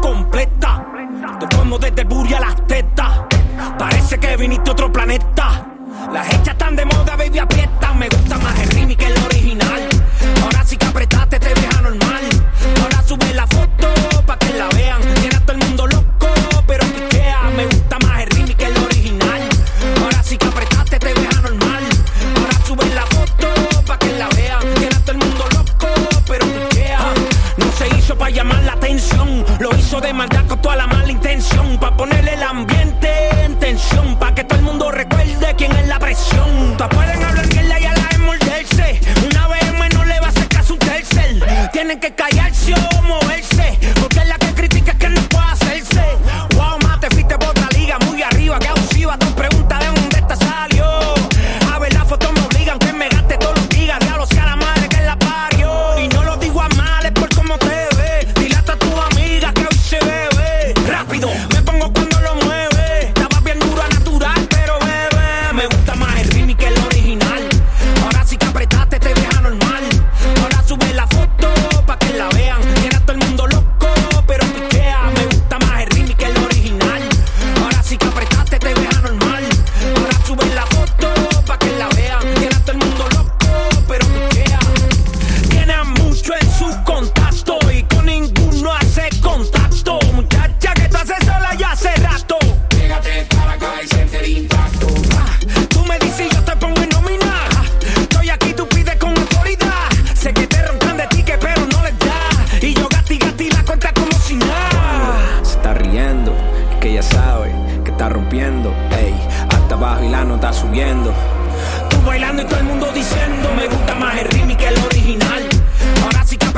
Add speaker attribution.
Speaker 1: completa. Te como desde el burro a las tetas. Parece que viniste a otro planeta. Las hechas están de moda, baby, aprieta. Me gusta más el remix que el original. Ahora sí que apretaste, te ves de maldad con toda la mala intención. Pa' ponerle el ambiente en tensión. Pa' que todo el mundo recuerde quién es la presión. Todas pueden hablar bien y a la vez morderse. Una vez menos le va a hacer caso un tercer. Tienen que callar sonido ey, hasta abajo y la nota subiendo. Tú bailando y todo el mundo diciendo, me gusta más el remix que el original. Ahora sí que